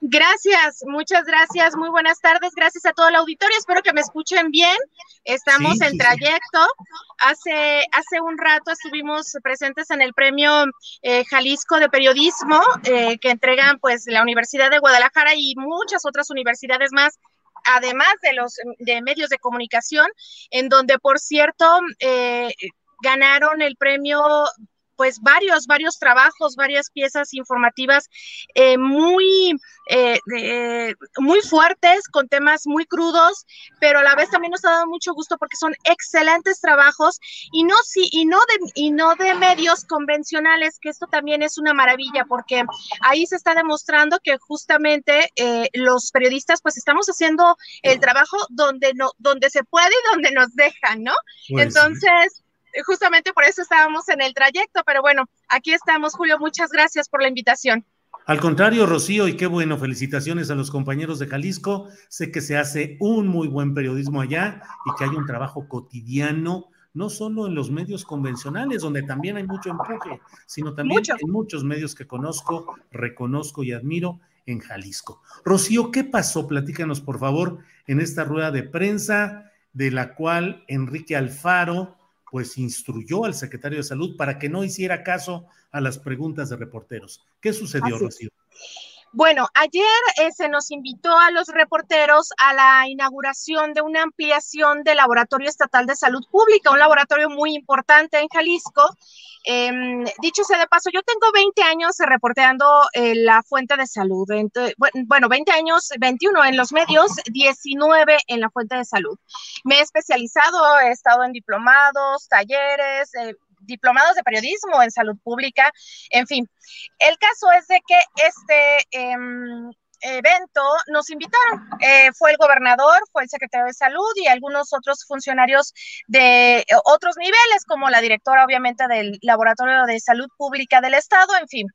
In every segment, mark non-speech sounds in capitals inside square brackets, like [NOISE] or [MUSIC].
Gracias, muchas gracias, muy buenas tardes, gracias a todo el auditorio, espero que me escuchen bien, estamos Sí, en sí, trayecto, hace, hace un rato estuvimos presentes en el premio eh, Jalisco de Periodismo eh, que entregan pues la Universidad de Guadalajara y muchas otras universidades más además de los de medios de comunicación, en donde por cierto eh, ganaron el premio pues varios, varios trabajos, varias piezas informativas eh, muy, eh, muy fuertes, con temas muy crudos, pero a la vez también nos ha dado mucho gusto porque son excelentes trabajos y no, sí, y no, de, y no de medios convencionales, que esto también es una maravilla porque ahí se está demostrando que justamente eh, los periodistas pues estamos haciendo el trabajo donde, no, donde se puede y donde nos dejan, ¿no? Pues, Entonces, justamente por eso estábamos en el trayecto, pero bueno, aquí estamos, Julio, muchas gracias por la invitación. Al contrario, Rocío, y qué bueno, felicitaciones a los compañeros de Jalisco. Sé que se hace un muy buen periodismo allá y que hay un trabajo cotidiano, no solo en los medios convencionales, donde también hay mucho empuje, sino también Mucho. en muchos medios que conozco, reconozco y admiro en Jalisco. Rocío, ¿qué pasó? Platícanos, por favor, en esta rueda de prensa de la cual Enrique Alfaro pues instruyó al secretario de Salud para que no hiciera caso a las preguntas de reporteros. ¿Qué sucedió. Rocío? Bueno, ayer eh, se nos invitó a los reporteros a la inauguración de una ampliación del Laboratorio Estatal de Salud Pública, un laboratorio muy importante en Jalisco. Em, dicho sea de paso, yo tengo 20 años reporteando eh, la fuente de salud. Bueno, 20 años, 21 en los medios, 19 en la fuente de salud. Me he especializado, he estado en diplomados, talleres, eh, diplomados de periodismo en salud pública, en fin. El caso es de que este em, evento nos invitaron. Eh, fue el gobernador, fue el secretario de salud y algunos otros funcionarios de eh, otros niveles, como la directora, obviamente, del Laboratorio de Salud Pública del Estado, en fin.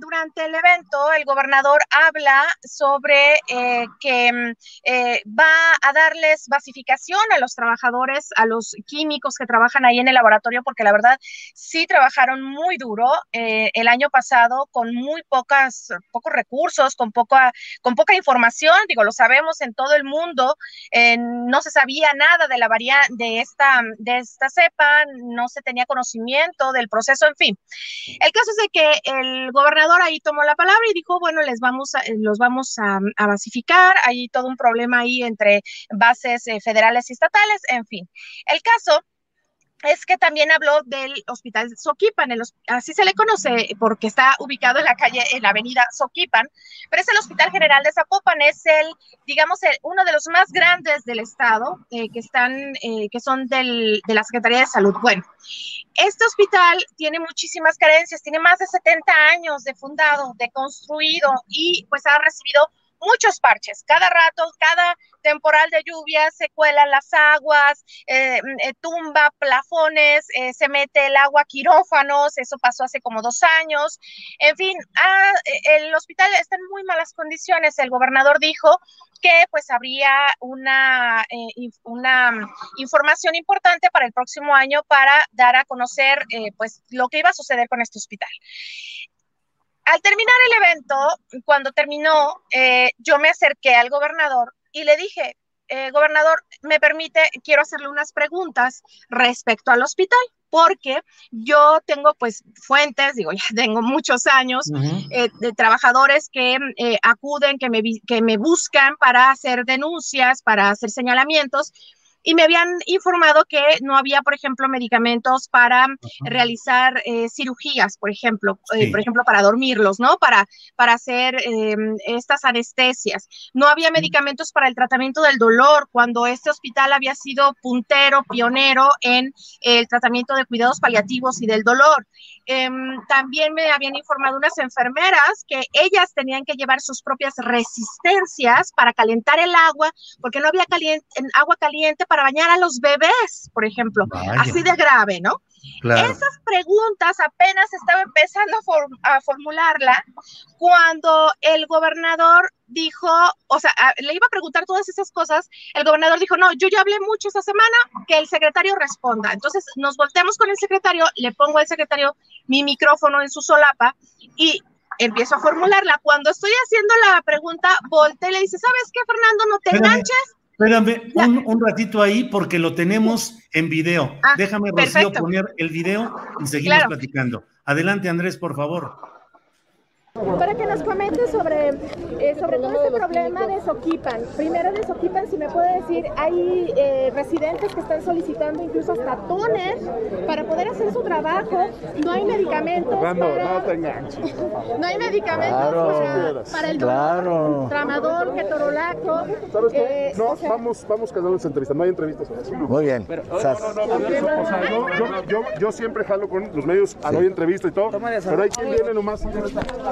Durante el evento, el gobernador habla sobre eh, que mm, va a darles basificación a los trabajadores, a los químicos que trabajan ahí en el laboratorio, porque la verdad sí trabajaron muy duro el año pasado con muy pocas, pocos recursos, con poca, con poca información, digo, lo sabemos en todo el mundo, eh, no se sabía nada de la varia de esta, de esta cepa, no se tenía conocimiento del proceso, en fin. El caso es de que el gobernador ahí tomó la palabra y dijo, bueno, les vamos a, los vamos a, a basificar, hay todo un problema ahí entre bases eh, federales y estatales, en fin. El caso es que también habló del hospital Soquipan, el así se le conoce porque está ubicado en la calle, en la avenida Soquipan, pero es el Hospital General de Zapopan, es el, digamos, uno de los más grandes del estado, eh, que están, eh, que son del, de la Secretaría de Salud. Bueno, este hospital tiene muchísimas carencias, tiene más de 70 años de fundado, de construido y pues ha recibido muchos parches. Cada rato, cada temporal de lluvia se cuelan las aguas, eh, eh, tumba plafones, eh, se mete el agua a quirófanos, eso pasó hace como dos años. En fin, ah, el hospital está en muy malas condiciones. El gobernador dijo que pues habría una, una información importante para el próximo año para dar a conocer pues lo que iba a suceder con este hospital al terminar el evento, cuando terminó, yo me acerqué al gobernador y le dije, eh, gobernador, me permite, quiero hacerle unas preguntas respecto al hospital, porque yo tengo pues fuentes, digo, [LAUGHS] ya tengo muchos años eh, de trabajadores que acuden, que me, que me buscan para hacer denuncias, para hacer señalamientos y me habían informado que no había, por ejemplo, medicamentos para realizar eh, cirugías, por ejemplo, eh, por ejemplo, para dormirlos, ¿no? Para, para hacer em, estas anestesias. No había medicamentos para el tratamiento del dolor cuando este hospital había sido puntero, pionero en el tratamiento de cuidados paliativos y del dolor. Em, también me habían informado unas enfermeras que ellas tenían que llevar sus propias resistencias para calentar el agua, porque no había agua caliente para bañar a los bebés, por ejemplo. Así de grave, ¿no? Esas preguntas apenas estaba empezando a, formularla cuando el gobernador dijo, o sea, le iba a preguntar todas esas cosas, el gobernador dijo, no, yo ya hablé mucho esta semana, que el secretario responda. Entonces nos volteamos con el secretario, le pongo al secretario mi micrófono en su solapa y empiezo a formularla. Cuando estoy haciendo la pregunta, voltea y le dice, ¿sabes qué, Fernando? No te enganches Espérame un, ratito ahí porque lo tenemos en video. Ah, Déjame, Rocío, poner el video y seguimos platicando. Adelante, Andrés, por favor. Para que nos comente sobre, eh, sobre todo este problema de Soquipan. Primero de Soquipan, si me puede decir, hay eh, residentes que están solicitando incluso hasta toner para poder hacer su trabajo. No hay medicamentos. para, no hay medicamentos para, el claro. tramador, ketorolaco. ¿Sabes qué? Eh, no, vamos, vamos quedando esa entrevista. No hay entrevistas Muy bien. yo, yo, siempre jalo con los medios, no hay entrevista y todo. Pero hay quien viene nomás.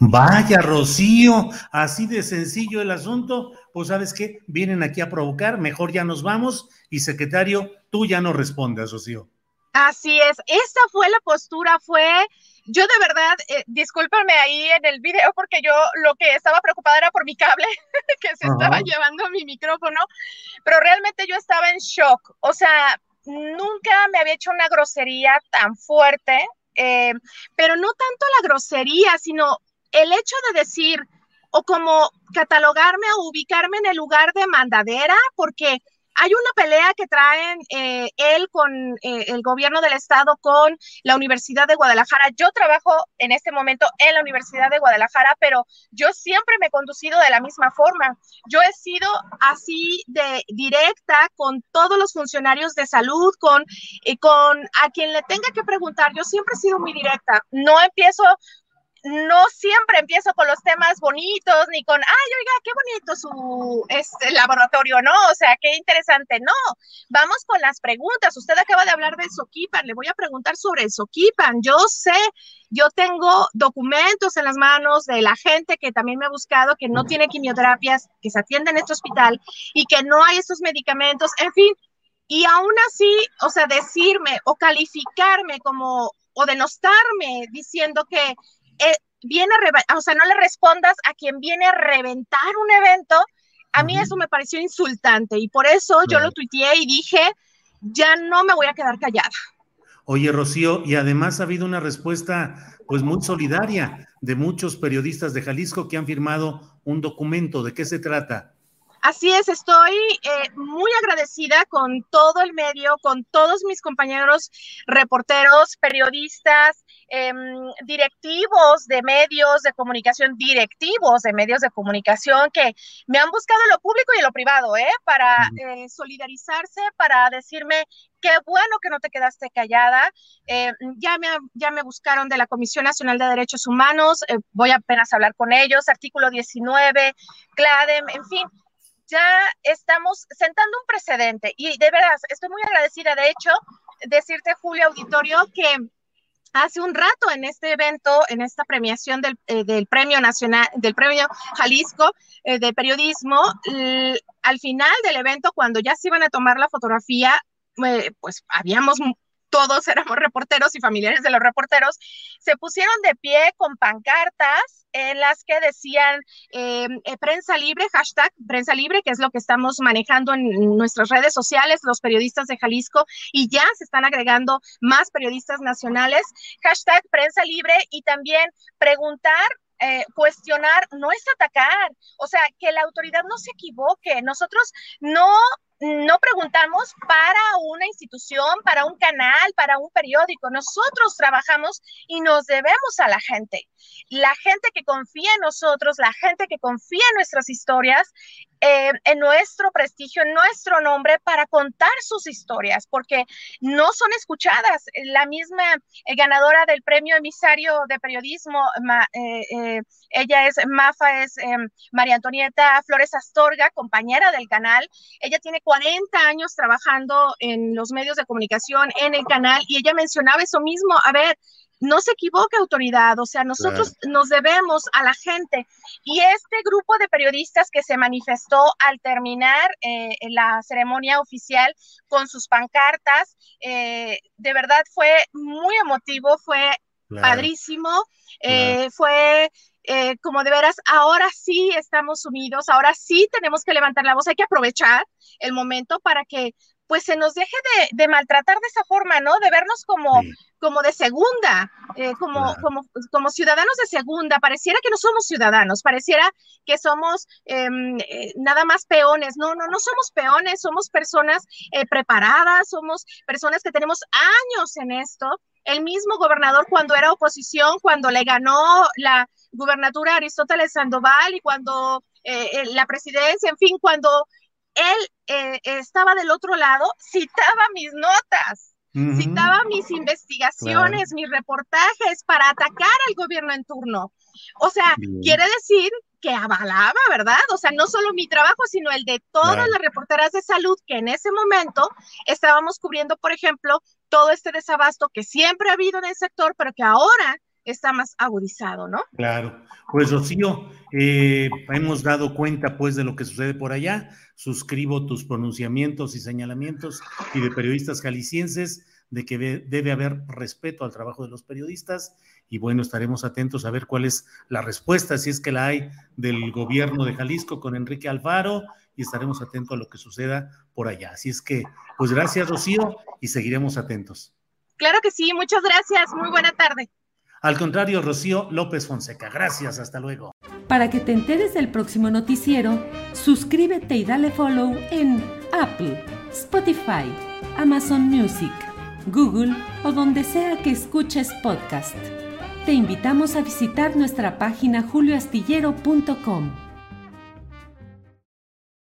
Vaya, Rocío, así de sencillo el asunto. Pues sabes qué, vienen aquí a provocar, mejor ya nos vamos y secretario, tú ya no respondes, Rocío. Así es, esa fue la postura, fue, yo de verdad, eh, discúlpame ahí en el video porque yo lo que estaba preocupada era por mi cable [LAUGHS] que se estaba llevando mi micrófono, pero realmente yo estaba en shock, o sea, nunca me había hecho una grosería tan fuerte, eh, pero no tanto la grosería, sino el hecho de decir o como catalogarme o ubicarme en el lugar de mandadera, porque hay una pelea que traen eh, él con eh, el gobierno del estado, con la Universidad de Guadalajara. Yo trabajo en este momento en la Universidad de Guadalajara, pero yo siempre me he conducido de la misma forma. Yo he sido así de directa con todos los funcionarios de salud, con, con a quien le tenga que preguntar. Yo siempre he sido muy directa. No empiezo no siempre empiezo con los temas bonitos, ni con, ay, oiga, qué bonito su este, laboratorio, ¿no? O sea, qué interesante, no. Vamos con las preguntas. Usted acaba de hablar del Soquipan, le voy a preguntar sobre el Soquipan. Yo sé, yo tengo documentos en las manos de la gente que también me ha buscado, que no tiene quimioterapias, que se atiende en este hospital y que no hay estos medicamentos, en fin. Y aún así, o sea, decirme o calificarme como o denostarme diciendo que eh, viene a o sea, no le respondas a quien viene a reventar un evento, a mí eso me pareció insultante y por eso yo lo tuiteé y dije, ya no me voy a quedar callada. Oye, Rocío, y además ha habido una respuesta pues muy solidaria de muchos periodistas de Jalisco que han firmado un documento. ¿De qué se trata? Así es, estoy eh, muy agradecida con todo el medio, con todos mis compañeros reporteros, periodistas, em, directivos de medios de comunicación, directivos de medios de comunicación que me han buscado en lo público y en lo privado, ¿eh? Para eh, solidarizarse, para decirme qué bueno que no te quedaste callada. Eh, ya, me, ya me buscaron de la Comisión Nacional de Derechos Humanos, voy apenas a hablar con ellos, artículo 19, CLADEM, en fin ya estamos sentando un precedente y de veras estoy muy agradecida. De hecho, decirte, Julio Auditorio, que hace un rato en este evento, en esta premiación del, eh, Premio Nacional, del Premio Jalisco eh, de Periodismo, al final del evento, cuando ya se iban a tomar la fotografía, eh, pues habíamos todos éramos reporteros y familiares de los reporteros, se pusieron de pie con pancartas en las que decían eh, eh, prensa libre, hashtag prensa libre, que es lo que estamos manejando en nuestras redes sociales, los periodistas de Jalisco, y ya se están agregando más periodistas nacionales, hashtag prensa libre y también preguntar eh, cuestionar no es atacar, o sea, que la autoridad no se equivoque. Nosotros no no preguntamos para una institución, para un canal, para un periódico. Nosotros trabajamos y nos debemos a la gente. La gente que confía en nosotros, la gente que confía en nuestras historias, eh, en nuestro prestigio, en nuestro nombre para contar sus historias, porque no son escuchadas. La misma eh, ganadora del premio emisario de periodismo, eh, ella es Mafa, es María Antonieta Flores Astorga, compañera del canal. Ella tiene 40 años trabajando en los medios de comunicación, en el canal, y ella mencionaba eso mismo. A ver, no se equivoque autoridad, o sea, nosotros nos debemos a la gente. Y este grupo de periodistas que se manifestó al terminar eh, la ceremonia oficial con sus pancartas, eh, de verdad fue muy emotivo, fue padrísimo, eh, fue como de veras, ahora sí estamos unidos, ahora sí tenemos que levantar la voz, hay que aprovechar el momento para que pues se nos deje de, maltratar de esa forma, ¿no? De vernos como, como de segunda, eh, como, como, como ciudadanos de segunda. Pareciera que no somos ciudadanos, pareciera que somos em, eh, nada más peones. No, no, no somos peones, somos personas eh, preparadas, somos personas que tenemos años en esto. El mismo gobernador cuando era oposición, cuando le ganó la gubernatura Aristóteles Sandoval y cuando la presidencia, en fin, cuando él eh, estaba del otro lado, citaba mis notas, citaba mis investigaciones, mis reportajes para atacar al gobierno en turno. O sea, quiere decir que avalaba, ¿verdad? O sea, no solo mi trabajo, sino el de todas las reporteras de salud que en ese momento estábamos cubriendo, por ejemplo, todo este desabasto que siempre ha habido en el sector, pero que ahora está más agudizado, ¿no? Claro. Pues Rocío, eh, hemos dado cuenta pues de lo que sucede por allá. Suscribo tus pronunciamientos y señalamientos y de periodistas jaliscienses de que debe haber respeto al trabajo de los periodistas y bueno, estaremos atentos a ver cuál es la respuesta, si es que la hay del gobierno de Jalisco con Enrique Alfaro y estaremos atentos a lo que suceda por allá. Así es que, pues gracias Rocío y seguiremos atentos. Claro que sí, muchas gracias, muy buena tarde. Al contrario, Rocío López Fonseca. Gracias, hasta luego. Para que te enteres del próximo noticiero, suscríbete y dale follow en Apple, Spotify, Amazon Music, Google o donde sea que escuches podcast. Te invitamos a visitar nuestra página julioastillero.com.